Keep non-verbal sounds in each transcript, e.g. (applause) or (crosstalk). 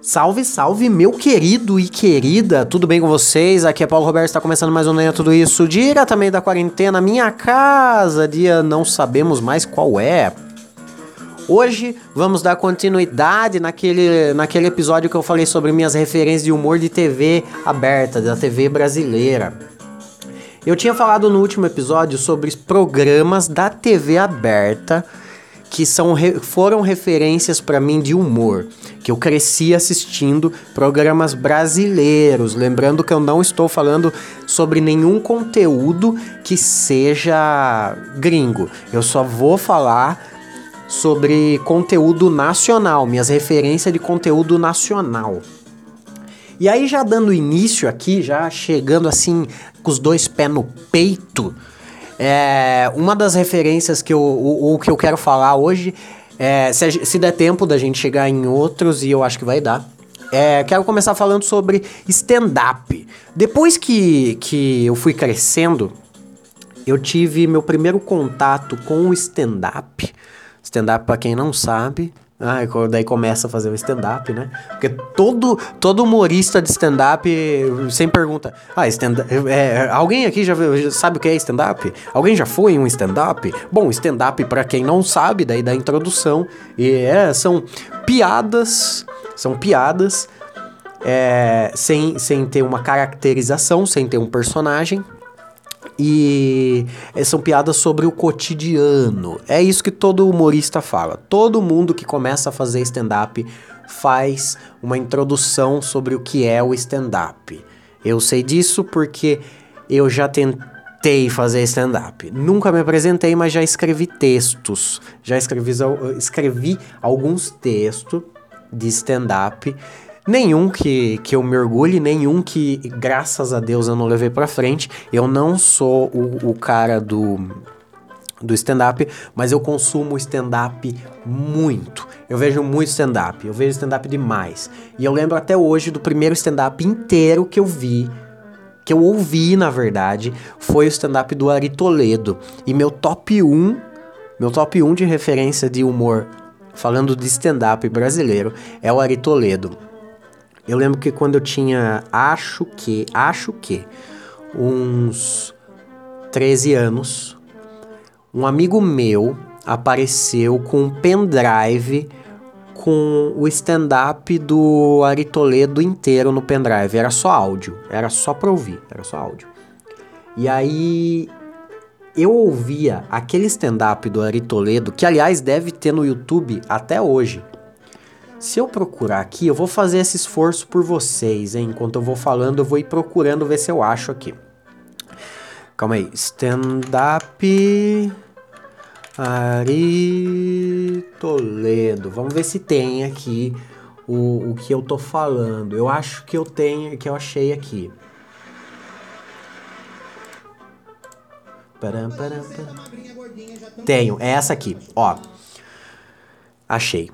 Salve, salve, meu querido e querida, tudo bem com vocês? Aqui é Paulo Roberto, está começando mais um Nem Tudo Isso, diretamente da quarentena, minha casa, dia não sabemos mais qual é. Hoje vamos dar continuidade naquele, naquele episódio que eu falei sobre minhas referências de humor de TV aberta, da TV brasileira. Eu tinha falado no último episódio sobre programas da TV aberta que são, foram referências para mim de humor, que eu cresci assistindo programas brasileiros, lembrando que eu não estou falando sobre nenhum conteúdo que seja gringo. Eu só vou falar sobre conteúdo nacional, minhas referências de conteúdo nacional. E aí já dando início aqui, já chegando assim com os dois pés no peito, é, uma das referências que eu, o, o que eu quero falar hoje, é, se, se der tempo da gente chegar em outros, e eu acho que vai dar, é, quero começar falando sobre stand-up. Depois que, que eu fui crescendo, eu tive meu primeiro contato com o stand-up. Stand-up, para quem não sabe, ah, daí começa a fazer o stand-up, né? Porque todo, todo humorista de stand-up sempre pergunta: Ah, stand é, alguém aqui já, sabe o que é stand-up? Alguém já foi em um stand-up? Bom, stand-up, para quem não sabe, daí da introdução, e é, são piadas, são piadas é, sem, sem ter uma caracterização, sem ter um personagem, e eh, são piadas sobre o cotidiano. É isso que todo humorista fala. Todo mundo que começa a fazer stand-up faz uma introdução sobre o que é o stand-up. Eu sei disso porque eu já tentei fazer stand-up. Nunca me apresentei, mas já escrevi textos. Já escrevi, escrevi alguns textos de stand-up Nenhum que, que eu mergulhe, nenhum que, graças a Deus, eu não levei pra frente. Eu não sou o, o cara do, do stand-up, mas eu consumo stand-up muito. Eu vejo muito stand-up, eu vejo stand-up demais. E eu lembro até hoje do primeiro stand-up inteiro que eu vi, que eu ouvi, na verdade, foi o stand-up do Ari Toledo. E meu top 1, meu top 1 de referência de humor, falando de stand-up brasileiro, é o Ari Toledo. Eu lembro que quando eu tinha, acho que, acho que, uns 13 anos, um amigo meu apareceu com um pendrive com o stand-up do Ari Toledo inteiro no pendrive. Era só áudio, era só pra ouvir, era só áudio. E aí eu ouvia aquele stand-up do Ari Toledo, que aliás deve ter no YouTube até hoje. Se eu procurar aqui, eu vou fazer esse esforço por vocês, hein? Enquanto eu vou falando, eu vou ir procurando ver se eu acho aqui. Calma aí. Stand-up Ari Toledo. Vamos ver se tem aqui o, o que eu tô falando. Eu acho que eu tenho, que eu achei aqui. Param, param, param. Tenho, é essa aqui, ó. Achei.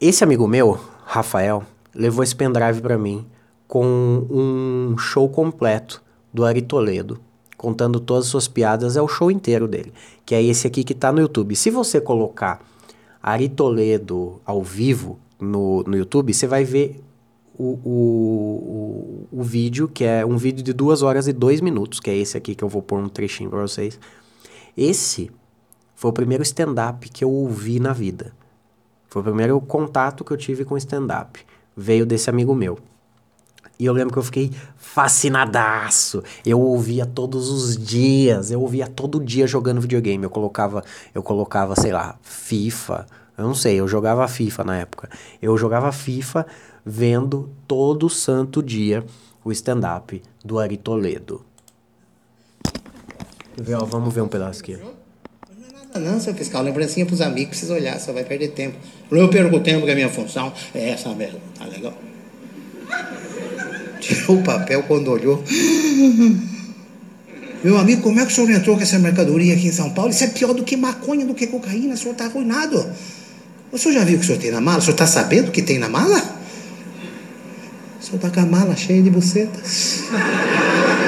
Esse amigo meu, Rafael, levou esse pendrive para mim com um show completo do Ari Toledo, contando todas as suas piadas, é o show inteiro dele, que é esse aqui que tá no YouTube. Se você colocar Ari Toledo ao vivo no, no YouTube, você vai ver o, o, o, o, vídeo, que é um vídeo de duas horas e dois minutos, que é esse aqui que eu vou pôr um trechinho pra vocês. Esse foi o primeiro stand-up que eu ouvi na vida. Foi o primeiro contato que eu tive com stand-up. Veio desse amigo meu. E eu lembro que eu fiquei fascinadaço. Eu ouvia todos os dias, eu ouvia todo dia jogando videogame. Eu colocava, eu colocava, sei lá, FIFA. Eu não sei, eu jogava FIFA na época. Eu jogava FIFA vendo todo santo dia o stand-up do Ari Toledo. Vamos ver um pedaço aqui. Não, seu fiscal, lembrancinha pros amigos, precisa olhar, só vai perder tempo. Eu perco tempo que a minha função é essa mesmo, tá legal? (laughs) Tirou o papel quando olhou. Meu amigo, como é que o senhor entrou com essa mercadoria aqui em São Paulo? Isso é pior do que maconha, do que cocaína, o senhor tá arruinado. O senhor já viu o que o senhor tem na mala? O senhor tá sabendo o que tem na mala? O senhor tá com a mala cheia de bucetas. (laughs)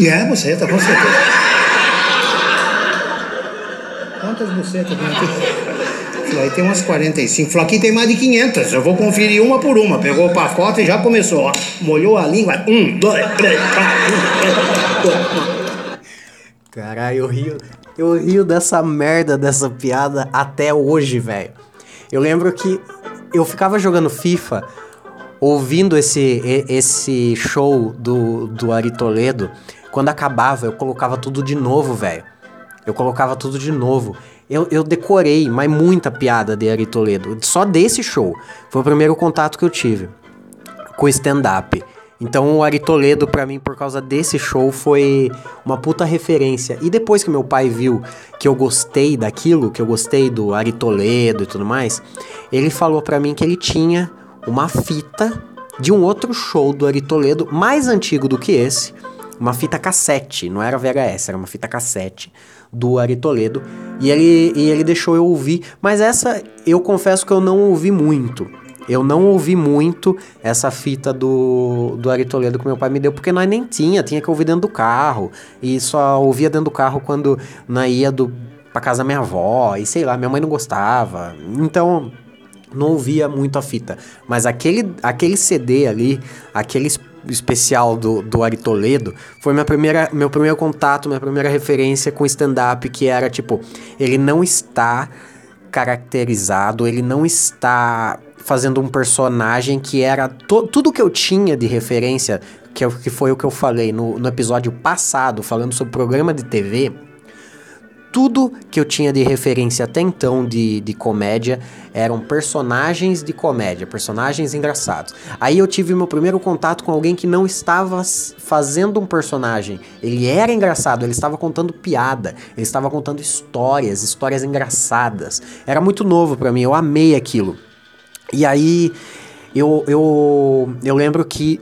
E é buceta, com certeza. quantas bucetas tem aqui? Aí tem umas 45. Falou, aqui tem mais de 500. Eu vou conferir uma por uma. Pegou o pacote e já começou, ó. Molhou a língua. Um, dois, três, quatro, um. Caralho, eu rio, eu rio dessa merda dessa piada até hoje, velho. Eu lembro que eu ficava jogando FIFA, ouvindo esse, esse show do, do Ari Toledo. Quando acabava, eu colocava tudo de novo, velho. Eu colocava tudo de novo. Eu, eu decorei, mas muita piada de Ari Toledo. Só desse show. Foi o primeiro contato que eu tive com stand-up. Então o Ari Toledo, pra mim, por causa desse show, foi uma puta referência. E depois que meu pai viu que eu gostei daquilo, que eu gostei do Ari Toledo e tudo mais, ele falou pra mim que ele tinha uma fita de um outro show do Ari Toledo, mais antigo do que esse, uma fita cassete, não era VHS, era uma fita cassete do Ari Toledo, e ele, e ele deixou eu ouvir, mas essa eu confesso que eu não ouvi muito. Eu não ouvi muito essa fita do, do Ari Toledo que meu pai me deu, porque nós nem tinha, tinha que ouvir dentro do carro. E só ouvia dentro do carro quando nós ia do, pra casa da minha avó, e sei lá, minha mãe não gostava. Então, não ouvia muito a fita. Mas aquele, aquele CD ali, aquele especial do, do Ari Toledo, foi minha primeira, meu primeiro contato, minha primeira referência com stand-up, que era tipo, ele não está caracterizado, ele não está fazendo um personagem que era to, tudo que eu tinha de referência, que, eu, que foi o que eu falei no, no episódio passado, falando sobre programa de TV. Tudo que eu tinha de referência até então de, de comédia eram personagens de comédia, personagens engraçados. Aí eu tive meu primeiro contato com alguém que não estava fazendo um personagem. Ele era engraçado, ele estava contando piada, ele estava contando histórias, histórias engraçadas. Era muito novo para mim, eu amei aquilo. E aí eu, eu, eu lembro que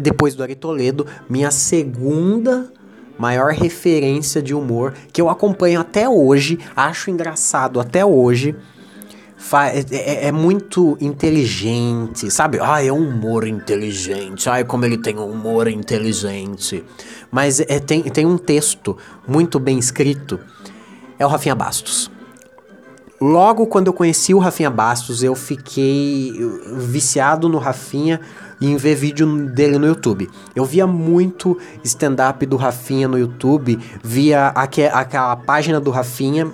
depois do Ari Toledo, minha segunda maior referência de humor, que eu acompanho até hoje, acho engraçado até hoje, é, é, é, muito inteligente, sabe? Ah, é um humor inteligente. Ai, como ele tem um humor inteligente. Mas é, tem, tem um texto muito bem escrito. É o Rafinha Bastos. Logo quando eu conheci o Rafinha Bastos, eu fiquei viciado no Rafinha e em ver vídeo dele no YouTube. Eu via muito stand-up do Rafinha no YouTube, via aque, aquela página do Rafinha,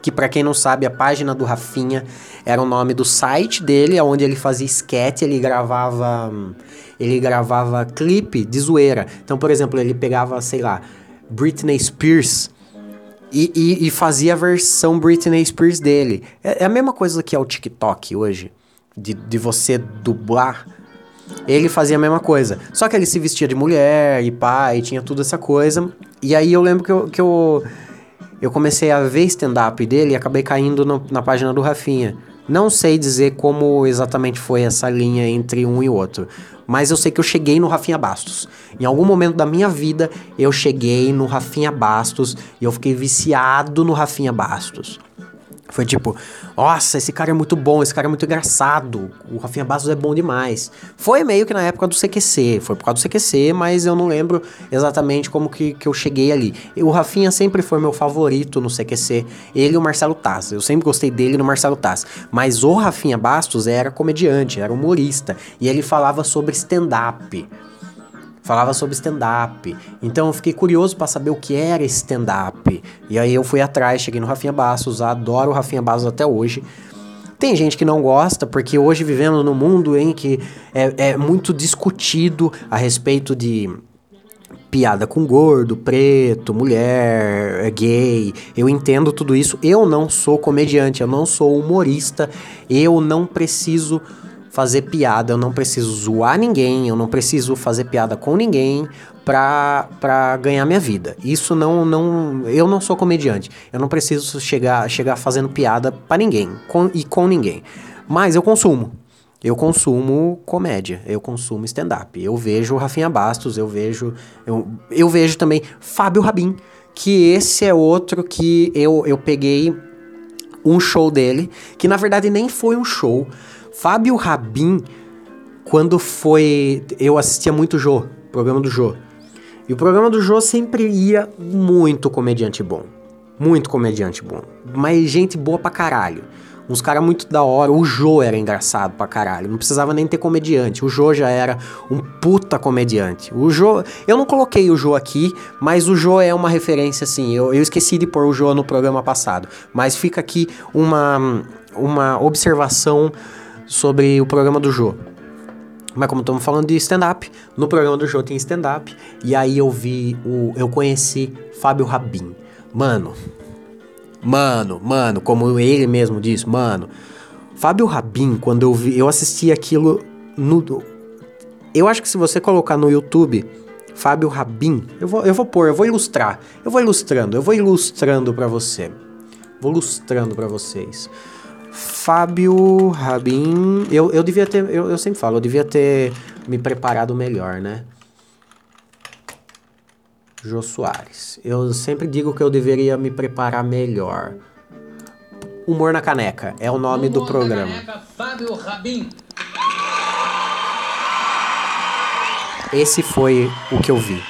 que para quem não sabe, a página do Rafinha era o nome do site dele, onde ele fazia sketch, ele gravava ele gravava clipe de zoeira. Então, por exemplo, ele pegava, sei lá, Britney Spears e, e, e, fazia a versão Britney Spears dele. É, é, a mesma coisa que é o TikTok hoje, de, de você dublar. Ele fazia a mesma coisa. Só que ele se vestia de mulher e pai, tinha tudo essa coisa. E aí eu lembro que eu, que eu, eu comecei a ver stand-up dele e acabei caindo no, na página do Rafinha. Não sei dizer como exatamente foi essa linha entre um e outro, mas eu sei que eu cheguei no Rafinha Bastos. Em algum momento da minha vida, eu cheguei no Rafinha Bastos e eu fiquei viciado no Rafinha Bastos. Foi tipo, nossa, esse cara é muito bom, esse cara é muito engraçado, o Rafinha Bastos é bom demais. Foi meio que na época do CQC, foi por causa do CQC, mas eu não lembro exatamente como que, que eu cheguei ali. O Rafinha sempre foi meu favorito no CQC, ele e o Marcelo Taz. Eu sempre gostei dele no Marcelo Taz. Mas o Rafinha Bastos era comediante, era humorista, e ele falava sobre stand-up falava sobre stand-up. Então eu fiquei curioso para saber o que era stand-up. E aí eu fui atrás, cheguei no Rafinha Bastos, adoro o Rafinha Bastos até hoje. Tem gente que não gosta, porque hoje vivemos num mundo em que é, é muito discutido a respeito de piada com gordo, preto, mulher, gay. Eu entendo tudo isso. Eu não sou comediante, eu não sou humorista. Eu não preciso fazer piada, eu não preciso zoar ninguém, eu não preciso fazer piada com ninguém pra, pra ganhar minha vida. Isso não, não. Eu não sou comediante. Eu não preciso chegar, chegar fazendo piada para ninguém com, e com ninguém. Mas eu consumo. Eu consumo comédia, eu consumo stand-up. Eu vejo Rafinha Bastos, eu vejo. Eu, eu vejo também Fábio Rabin, que esse é outro que eu, eu peguei um show dele, que na verdade nem foi um show. Fábio Rabin, quando foi. Eu assistia muito Jô, programa do Jô. E o programa do Jô sempre ia muito comediante bom. Muito comediante bom. Mas gente boa pra caralho. Uns caras muito da hora. O Jô era engraçado pra caralho. Não precisava nem ter comediante. O Jô já era um puta comediante. O Jô. Eu não coloquei o Jô aqui, mas o Jô é uma referência, assim. Eu, eu esqueci de pôr o Jô no programa passado. Mas fica aqui uma, uma observação sobre o programa do Jô. Mas como estamos falando de stand-up, no programa do Jô tem stand-up. E aí eu vi o. Eu conheci Fábio Rabin. Mano, Mano, mano, como ele mesmo disse, mano. Fábio Rabin, quando eu vi, eu assisti aquilo no. Eu acho que se você colocar no YouTube Fábio Rabin, eu vou, eu vou pôr, eu vou ilustrar. Eu vou ilustrando, eu vou ilustrando para você. Vou ilustrando para vocês. Fábio Rabin, eu, eu devia ter, eu, eu sempre falo, eu devia ter me preparado melhor, né? Jô Soares. Eu sempre digo que eu deveria me preparar melhor. Humor na Caneca é o nome Humor do programa. Caneca, Fábio Rabin. Esse foi o que eu vi.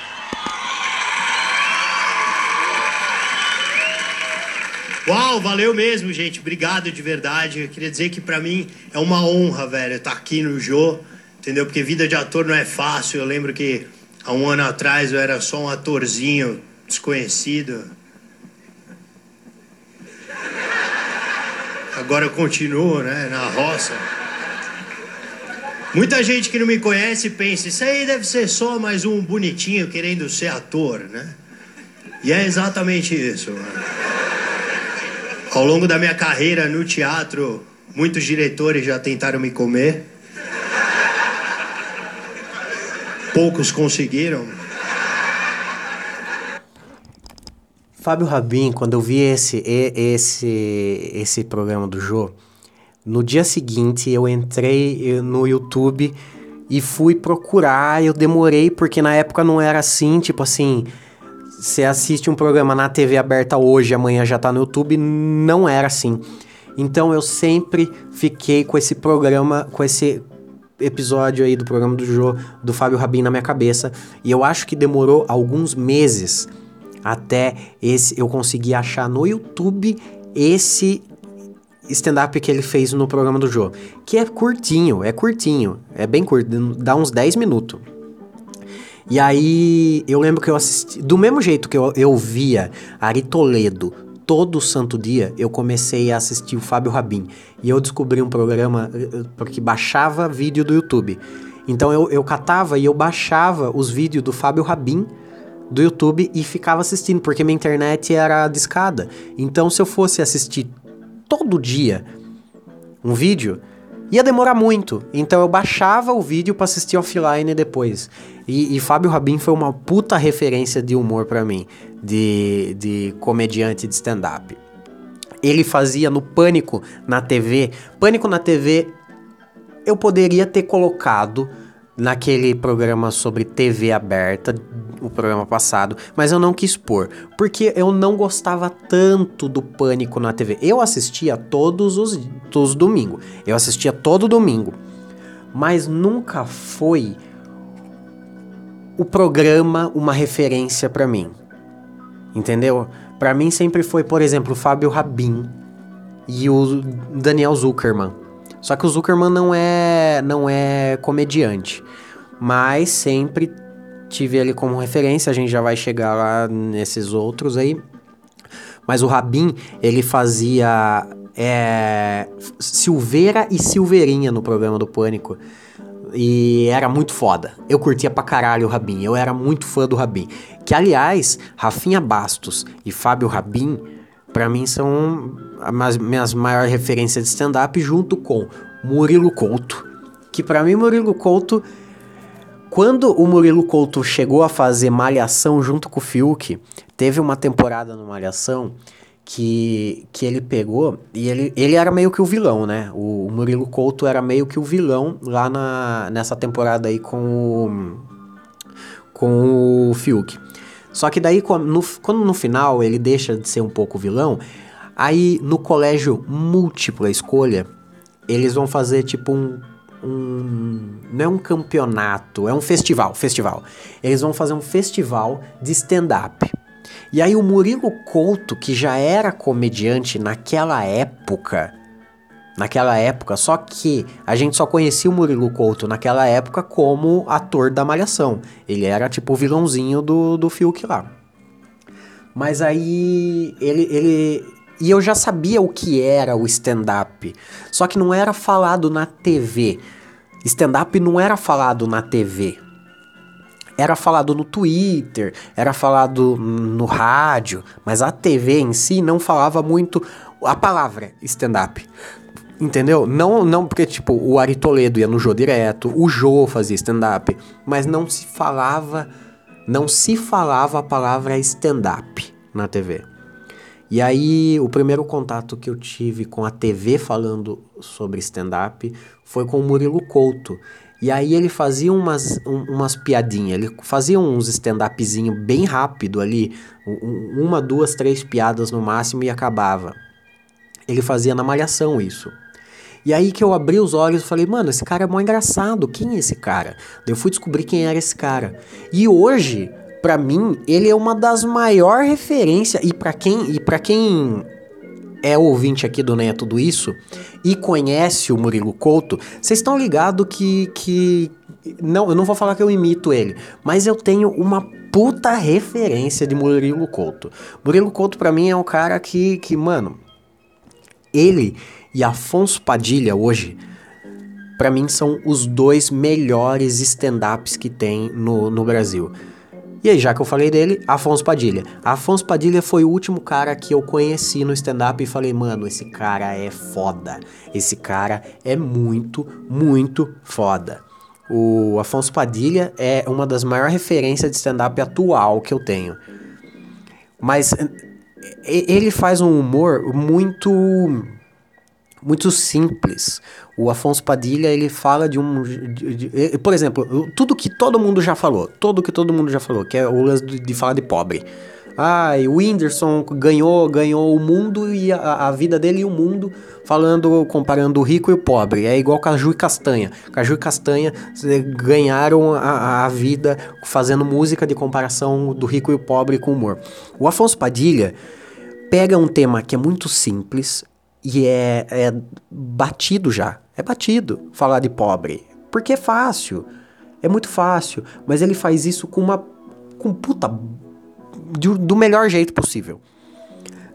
Uau, valeu mesmo, gente. Obrigado de verdade. Eu queria dizer que para mim é uma honra, velho, estar tá aqui no Jô, entendeu? Porque vida de ator não é fácil. Eu lembro que Há um ano atrás eu era só um atorzinho desconhecido. Agora eu continuo, né, na roça. Muita gente que não me conhece pensa, isso aí deve ser só mais um bonitinho querendo ser ator, né? E é exatamente isso. Mano. Ao longo da minha carreira no teatro, muitos diretores já tentaram me comer. Poucos conseguiram. Fábio Rabin, quando eu vi esse, esse, esse programa do Jô, no dia seguinte eu entrei no YouTube e fui procurar. Eu demorei porque na época não era assim, tipo assim, você assiste um programa na TV aberta hoje, amanhã já tá no YouTube, não era assim. Então eu sempre fiquei com esse programa, com esse episódio aí do programa do Jô, do Fábio Rabin na minha cabeça. E eu acho que demorou alguns meses até esse eu conseguir achar no YouTube esse stand-up que ele fez no programa do Jô. Que é curtinho, é curtinho, é bem curto, dá uns 10 minutos. E aí eu lembro que eu assisti. Do mesmo jeito que eu, eu via Ari Toledo todo santo dia eu comecei a assistir o Fábio Rabin. E eu descobri um programa eh, eh, porque baixava vídeo do YouTube. Então eu, eu catava e eu baixava os vídeos do Fábio Rabin do YouTube e ficava assistindo, porque minha internet era discada. Então se eu fosse assistir todo dia um vídeo, ia demorar muito. Então eu baixava o vídeo para assistir offline depois. E, e Fábio Rabin foi uma puta referência de humor para mim, de, de comediante de stand-up. Ele fazia no Pânico na TV. Pânico na TV eu poderia ter colocado naquele programa sobre TV aberta, o programa passado, mas eu não quis pôr, porque eu não gostava tanto do Pânico na TV. Eu assistia todos os, todos os domingos, eu assistia todo domingo, mas nunca foi o programa uma referência para mim, entendeu? Para mim sempre foi, por exemplo, o Fábio Rabin e o Daniel Zuckerman. Só que o Zuckerman não é não é comediante, mas sempre tive ele como referência, a gente já vai chegar lá nesses outros aí. Mas o Rabin, ele fazia é, Silveira e Silveirinha no programa do Pânico. E era muito foda. Eu curtia pra caralho o Rabin. Eu era muito fã do Rabin. Que, aliás, Rafinha Bastos e Fábio Rabin para mim são as minhas maiores referências de stand-up, junto com Murilo Couto. Que para mim, Murilo Couto, quando o Murilo Couto chegou a fazer Malhação junto com o Fiuk, teve uma temporada no Malhação que, que ele pegou e ele, ele era meio que o vilão, né? O, o Murilo Couto era meio que o vilão lá na, nessa temporada aí com o, com o Fiuk. Só que daí, no, quando no final ele deixa de ser um pouco vilão, aí no colégio múltipla escolha, eles vão fazer tipo um, um. Não é um campeonato, é um festival. Festival. Eles vão fazer um festival de stand-up. E aí o Murilo Couto, que já era comediante naquela época, naquela época, só que a gente só conhecia o Murilo Couto naquela época como ator da Malhação. Ele era tipo o vilãozinho do, do Fiuk lá. Mas aí ele, ele. E eu já sabia o que era o stand-up. Só que não era falado na TV. Stand-up não era falado na TV. Era falado no Twitter, era falado no rádio, mas a TV em si não falava muito a palavra stand-up. Entendeu? Não, não porque, tipo, o Ari Toledo ia no Jô direto, o Jô fazia stand-up, mas não se falava, não se falava a palavra stand-up na TV. E aí, o primeiro contato que eu tive com a TV falando sobre stand-up foi com o Murilo Couto. E aí ele fazia umas, um, umas piadinhas, ele fazia uns stand-upzinho bem rápido ali, um, uma, duas, três piadas no máximo e acabava. Ele fazia na malhação isso. E aí que eu abri os olhos e falei, mano, esse cara é mó engraçado, quem é esse cara? Daí eu fui descobrir quem era esse cara. E hoje, para mim, ele é uma das maiores referências, e para quem, e pra quem é ouvinte aqui do Nem é Tudo Isso e conhece o Murilo Couto, vocês estão ligados que, que. Não, eu não vou falar que eu imito ele, mas eu tenho uma puta referência de Murilo Couto. Murilo Couto, para mim, é um cara que, que, mano, ele e Afonso Padilha hoje, para mim são os dois melhores stand-ups que tem no, no Brasil. E aí, já que eu falei dele, Afonso Padilha. Afonso Padilha foi o último cara que eu conheci no stand-up e falei, mano, esse cara é foda. Esse cara é muito, muito foda. O Afonso Padilha é uma das maiores referências de stand-up atual que eu tenho. Mas ele faz um humor muito muito simples. O Afonso Padilha, ele fala de um... De, de, por exemplo, tudo que todo mundo já falou, tudo que todo mundo já falou, que é o lance de, de falar de pobre. Ah, o Whindersson ganhou, ganhou o mundo e a, a, vida dele e o mundo, falando, comparando o rico e o pobre. É igual Caju e Castanha. Caju e Castanha ganharam a, a vida fazendo música de comparação do rico e o pobre com humor. O Afonso Padilha pega um tema que é muito simples, e é, é batido já. É batido falar de pobre. Porque é fácil. É muito fácil. Mas ele faz isso com uma. com puta. Do, melhor jeito possível.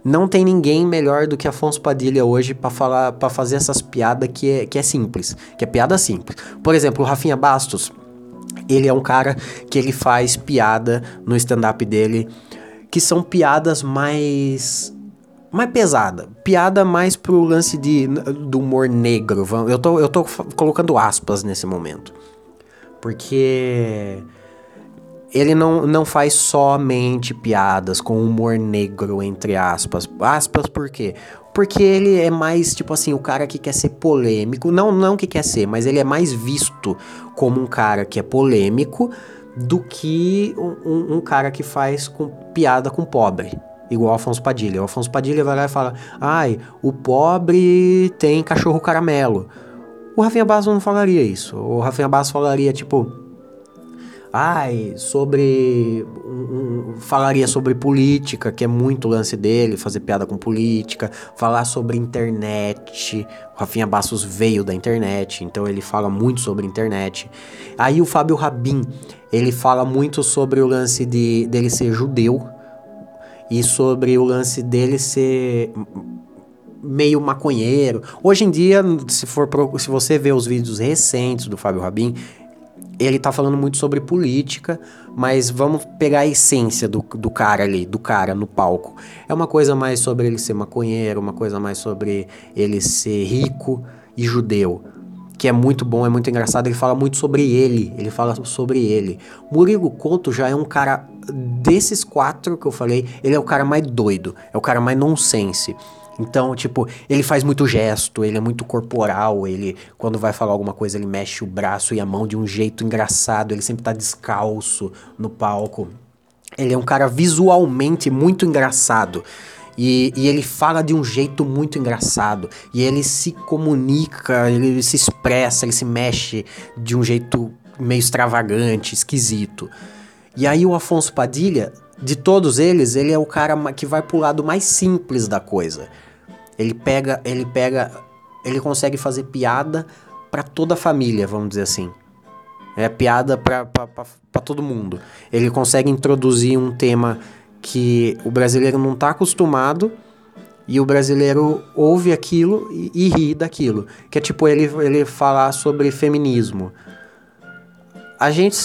Não tem ninguém melhor do que Afonso Padilha hoje para falar, para fazer essas piadas que é, que é simples, que é piada simples. Por exemplo, o Rafinha Bastos, ele é um cara que ele faz piada no stand-up dele, que são piadas mais mais pesada. Piada mais pro lance de, do humor negro. Eu tô, eu tô colocando aspas nesse momento. Porque ele não, não faz somente piadas com humor negro, entre aspas. Aspas por quê? Porque ele é mais, tipo assim, o cara que quer ser polêmico. Não, não que quer ser, mas ele é mais visto como um cara que é polêmico do que um, um, um cara que faz com piada com pobre igual o Afonso Padilha. O Afonso Padilha vai lá e fala: ai, o pobre tem cachorro caramelo. O Rafinha Bastos não falaria isso. O Rafinha Bastos falaria tipo. Ai, sobre. Um, um, falaria sobre política, que é muito lance dele, fazer piada com política, falar sobre internet. O Rafinha Bastos veio da internet, então ele fala muito sobre internet. Aí o Fábio Rabin, ele fala muito sobre o lance de dele ser judeu e sobre o lance dele ser meio maconheiro. Hoje em dia, se for pro, se você ver os vídeos recentes do Fábio Rabin, ele tá falando muito sobre política, mas vamos pegar a essência do, do cara ali, do cara no palco. É uma coisa mais sobre ele ser maconheiro, uma coisa mais sobre ele ser rico e judeu que é muito bom, é muito engraçado. Ele fala muito sobre ele, ele fala sobre ele. Murilo Couto já é um cara desses quatro que eu falei, ele é o cara mais doido, é o cara mais nonsense. Então, tipo, ele faz muito gesto, ele é muito corporal, ele, quando vai falar alguma coisa, ele mexe o braço e a mão de um jeito engraçado, ele sempre tá descalço no palco. Ele é um cara visualmente muito engraçado. E, e, ele fala de um jeito muito engraçado. E ele se comunica, ele se expressa, ele se mexe de um jeito meio extravagante, esquisito. E aí o Afonso Padilha de todos eles, ele é o cara que vai pro lado mais simples da coisa. Ele pega, ele pega, ele consegue fazer piada para toda a família, vamos dizer assim. É piada para todo mundo. Ele consegue introduzir um tema que o brasileiro não tá acostumado e o brasileiro ouve aquilo e, e ri daquilo. Que é tipo ele, ele falar sobre feminismo. A gente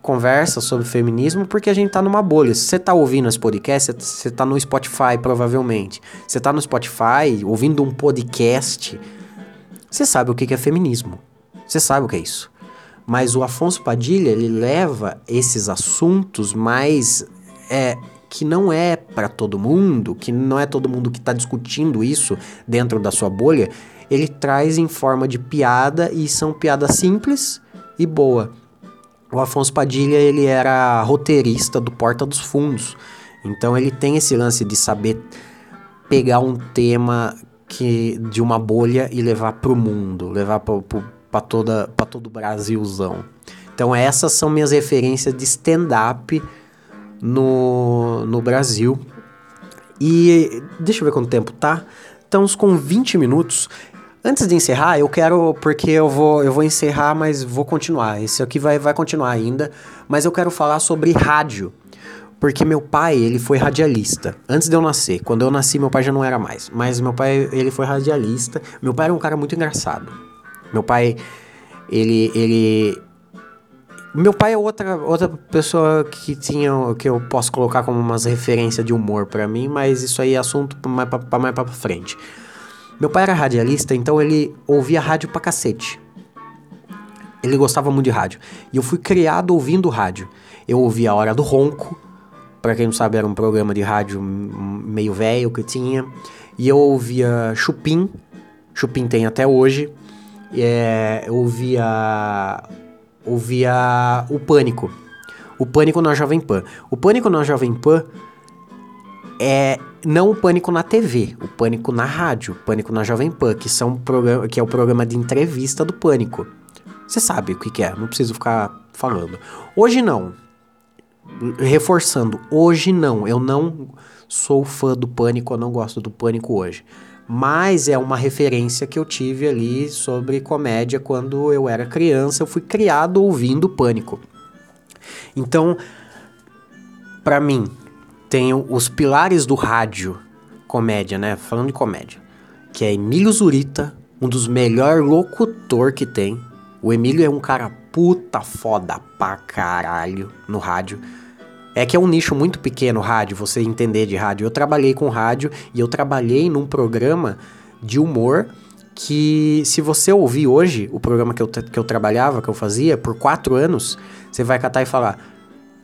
conversa sobre feminismo porque a gente tá numa bolha. Se você tá ouvindo esse podcast, você tá no Spotify, provavelmente. Você tá no Spotify ouvindo um podcast, você sabe o que é feminismo. Você sabe o que é isso. Mas o Afonso Padilha, ele leva esses assuntos mais é, que não é para todo mundo, que não é todo mundo que está discutindo isso dentro da sua bolha, ele traz em forma de piada e são piadas simples e boa. O Afonso Padilha, ele era roteirista do Porta dos Fundos. Então ele tem esse lance de saber pegar um tema que de uma bolha e levar para o mundo, levar para toda para todo o Brasilzão. Então essas são minhas referências de stand-up no, no Brasil. E deixa eu ver quanto tempo tá. Estamos com 20 minutos. Antes de encerrar, eu quero, porque eu vou, eu vou encerrar, mas vou continuar. Esse aqui vai, vai continuar ainda. Mas eu quero falar sobre rádio. Porque meu pai, ele foi radialista. Antes de eu nascer. Quando eu nasci, meu pai já não era mais. Mas meu pai, ele foi radialista. Meu pai era um cara muito engraçado. Meu pai, ele, ele, meu pai é outra, outra pessoa que tinha que eu posso colocar como umas referências de humor para mim, mas isso aí é assunto mais pra, mais pra frente. Meu pai era radialista, então ele ouvia rádio pra cacete. Ele gostava muito de rádio. E eu fui criado ouvindo rádio. Eu ouvia a Hora do Ronco, para quem não sabe, era um programa de rádio meio velho que tinha. E eu ouvia Chupim, Chupim tem até hoje. É, eu ouvia ouvia o Pânico. O Pânico na Jovem Pan. O Pânico na Jovem Pan é não o Pânico na TV, o Pânico na rádio, o Pânico na Jovem Pan, que, são programa, que é o programa de entrevista do Pânico. Você sabe o que, que é, não preciso ficar falando. Hoje não. Reforçando, hoje não. Eu não sou fã do Pânico, eu não gosto do Pânico hoje mas é uma referência que eu tive ali sobre comédia quando eu era criança. Eu fui criado ouvindo Pânico. Então, para mim, tenho os pilares do rádio comédia, né? Falando de comédia, que é Emílio Zurita, um dos melhores locutor que tem. O Emílio é um cara puta foda pra caralho no rádio. É que é um nicho muito pequeno rádio, você entender de rádio. Eu trabalhei com rádio e eu trabalhei num programa de humor que se você ouvir hoje o programa que eu, que eu trabalhava, que eu fazia, por quatro anos, você vai catar e falar,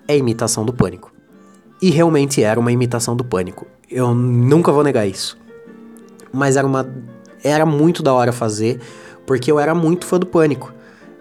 é imitação do pânico. E realmente era uma imitação do pânico. Eu nunca vou negar isso. Mas era uma. Era muito da hora fazer, porque eu era muito fã do pânico.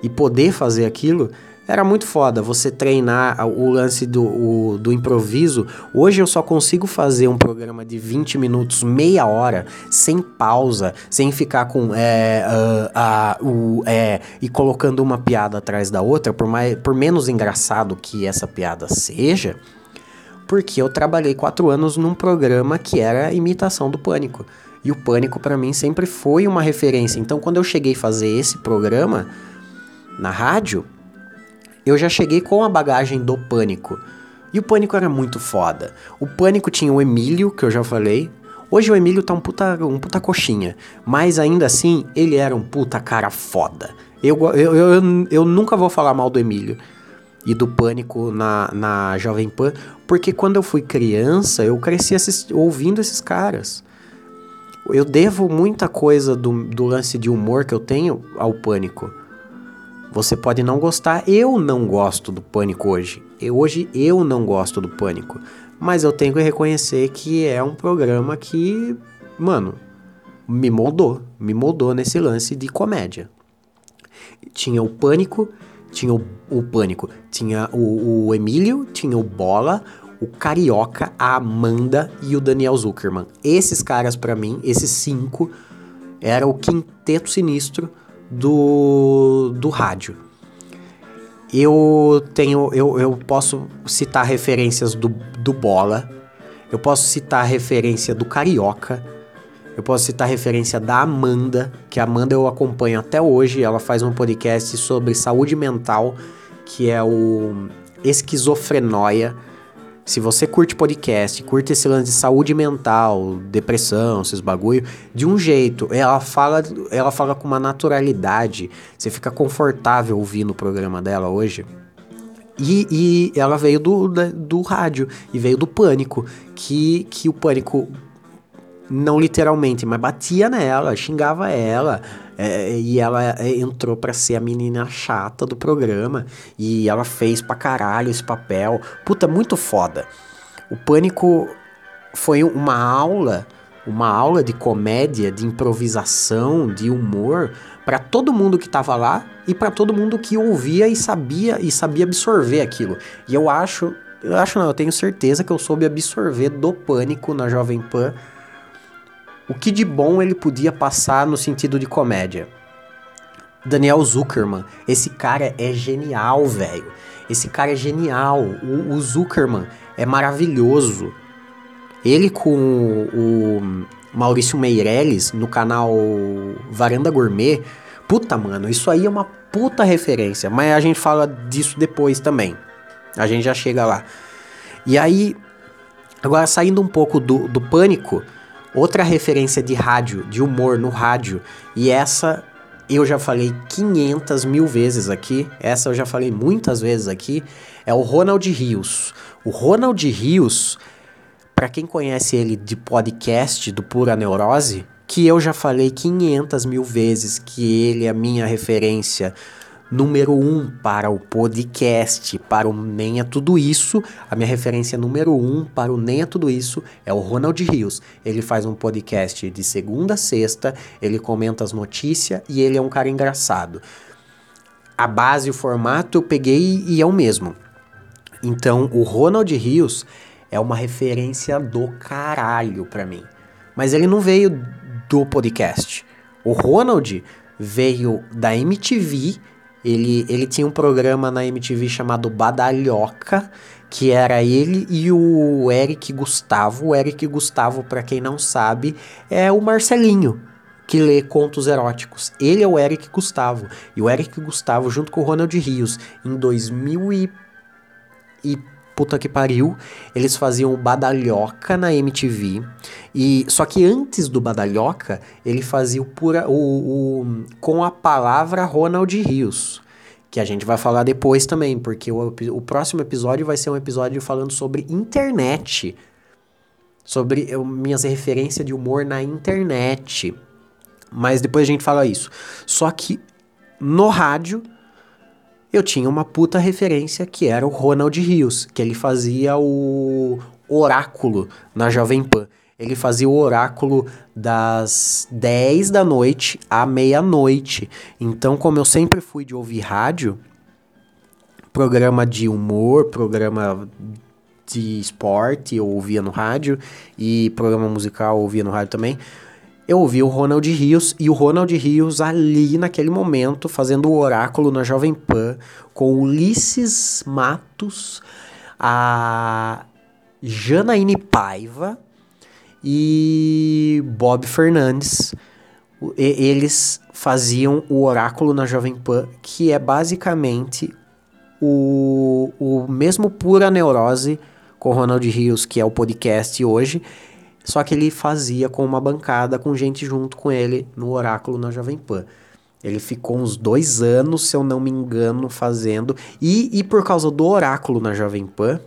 E poder fazer aquilo era muito foda você treinar o lance do, o, do improviso. Hoje eu só consigo fazer um programa de 20 minutos, meia hora, sem pausa, sem ficar com é, uh, uh, uh, é, e colocando uma piada atrás da outra, por, mais, por menos engraçado que essa piada seja, porque eu trabalhei quatro anos num programa que era imitação do pânico. E o pânico para mim sempre foi uma referência. Então quando eu cheguei a fazer esse programa na rádio, eu já cheguei com a bagagem do Pânico. E o Pânico era muito foda. O Pânico tinha o Emílio, que eu já falei. Hoje o Emílio tá um puta, um puta coxinha. Mas ainda assim, ele era um puta cara foda. Eu, eu, eu, eu nunca vou falar mal do Emílio e do Pânico na, na Jovem Pan, porque quando eu fui criança, eu cresci ouvindo esses caras. Eu devo muita coisa do, do lance de humor que eu tenho ao Pânico. Você pode não gostar, eu não gosto do pânico hoje. Eu, hoje eu não gosto do pânico. Mas eu tenho que reconhecer que é um programa que, mano, me moldou. Me moldou nesse lance de comédia. Tinha o pânico, tinha o, o pânico, tinha o, o Emílio, tinha o Bola, o Carioca, a Amanda e o Daniel Zuckerman. Esses caras, para mim, esses cinco, era o quinteto sinistro do, do rádio. eu tenho. Eu, eu posso citar referências do, do Bola. Eu posso citar referência do Carioca. Eu posso citar referência da Amanda, que a Amanda eu acompanho até hoje. Ela faz um podcast sobre saúde mental, que é o Esquizofrenóia. Se você curte podcast, curte esse lance de saúde mental, depressão, esses bagulho, de um jeito, ela fala, ela fala com uma naturalidade, você fica confortável ouvindo o programa dela hoje. E, e ela veio do, do rádio e veio do pânico, que, que o pânico não literalmente, mas batia nela, xingava ela, é, e ela é, entrou para ser a menina chata do programa, e ela fez pra caralho esse papel. Puta, muito foda. O Pânico foi uma aula, uma aula de comédia, de improvisação, de humor para todo mundo que tava lá e para todo mundo que ouvia e sabia e sabia absorver aquilo. E eu acho, eu acho não, eu tenho certeza que eu soube absorver do Pânico na Jovem Pan o que de bom ele podia passar no sentido de comédia. Daniel Zuckerman, esse cara é genial, velho. Esse cara é genial. O, o, Zuckerman é maravilhoso. Ele com o, o Maurício Meirelles no canal Varanda Gourmet. Puta, mano, isso aí é uma puta referência. Mas a gente fala disso depois também. A gente já chega lá. E aí, agora saindo um pouco do, do pânico, Outra referência de rádio, de humor no rádio, e essa eu já falei 500 mil vezes aqui, essa eu já falei muitas vezes aqui, é o Ronald Rios. O Ronald Rios, para quem conhece ele de podcast do Pura Neurose, que eu já falei 500 mil vezes que ele é a minha referência número um para o podcast, para o Nem é Tudo Isso. A minha referência número um para o Nem é Tudo Isso é o Ronald Rios. Ele faz um podcast de segunda a sexta, ele comenta as notícias e ele é um cara engraçado. A base, o formato eu peguei e é o mesmo. Então, o Ronald Rios é uma referência do caralho para mim. Mas ele não veio do podcast. O Ronald veio da MTV ele, ele tinha um programa na MTV chamado Badalhoca, que era ele e o Eric Gustavo. O Eric Gustavo, para quem não sabe, é o Marcelinho, que lê contos eróticos. Ele é o Eric Gustavo. E o Eric Gustavo, junto com o Ronald Rios, em 2000 e, e puta que pariu, eles faziam o Badalhoca na MTV. E só que antes do Badalhoca, ele fazia o, pura, o, o com a palavra Ronald Rios, que a gente vai falar depois também, porque o, o próximo episódio vai ser um episódio falando sobre internet, sobre eu, minhas referências de humor na internet. Mas depois a gente fala isso. Só que no rádio eu tinha uma puta referência que era o Ronald Rios, que ele fazia o oráculo na Jovem Pan. Ele fazia o oráculo das 10 da noite à meia-noite. Então, como eu sempre fui de ouvir rádio, programa de humor, programa de esporte eu ouvia no rádio e programa musical eu ouvia no rádio também eu ouvi o Ronald Rios e o Ronald Rios ali naquele momento fazendo o oráculo na Jovem Pan com Ulisses Matos, a Janaíne Paiva e Bob Fernandes. eles faziam o oráculo na Jovem Pan, que é basicamente o, o mesmo pura neurose com Ronald Rios, que é o podcast hoje, só que ele fazia com uma bancada, com gente junto com ele no Oráculo na Jovem Pan. Ele ficou uns dois anos, se eu não me engano, fazendo. E, e por causa do Oráculo na Jovem Pan,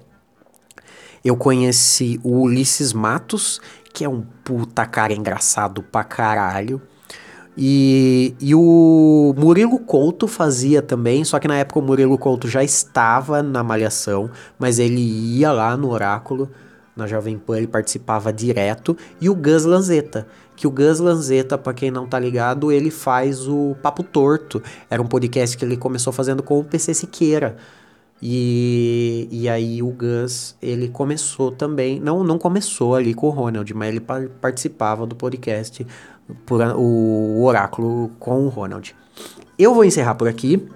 eu conheci o Ulisses Matos, que é um puta cara engraçado pra caralho. E, e o Murilo Couto fazia também, só que na época o Murilo Couto já estava na Malhação, mas ele ia lá no Oráculo na Jovem Pan ele participava direto, e o Gus Lanzetta, que o Gus Lanzetta, para quem não tá ligado, ele faz o Papo Torto. Era um podcast que ele começou fazendo com o PC Siqueira. E, e aí o Gus, ele começou também, não, não começou ali com o Ronald, mas ele participava do podcast, por, o Oráculo com o Ronald. Eu vou encerrar por aqui,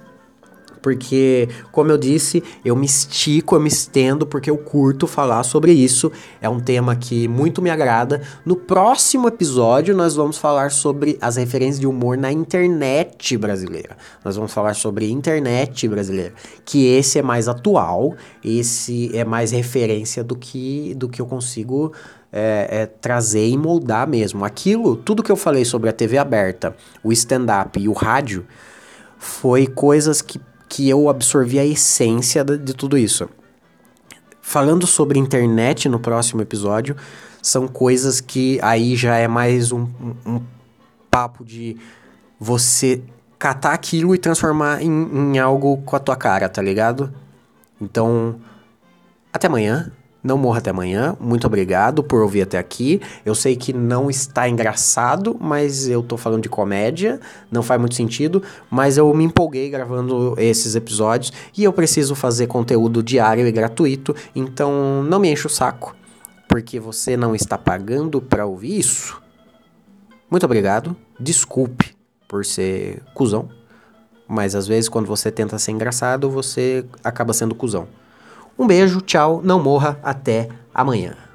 porque, como eu disse, eu me estico, eu me estendo, porque eu curto falar sobre isso. É um tema que muito me agrada. No próximo episódio, nós vamos falar sobre as referências de humor na internet brasileira. Nós vamos falar sobre internet brasileira, que esse é mais atual, esse é mais referência do que, do que eu consigo é, é, trazer e moldar mesmo. Aquilo, tudo que eu falei sobre a TV aberta, o stand-up e o rádio, foi coisas que, que eu absorvi a essência de, tudo isso. Falando sobre internet no próximo episódio, são coisas que aí já é mais um, um, um papo de você catar aquilo e transformar em, em algo com a tua cara, tá ligado? Então, até amanhã. Não morra até amanhã. Muito obrigado por ouvir até aqui. Eu sei que não está engraçado, mas eu tô falando de comédia, não faz muito sentido, mas eu me empolguei gravando esses episódios e eu preciso fazer conteúdo diário e gratuito, então não me enche o saco, porque você não está pagando para ouvir isso. Muito obrigado. Desculpe por ser cuzão, mas às vezes quando você tenta ser engraçado, você acaba sendo cuzão. Um beijo, tchau, não morra, até amanhã.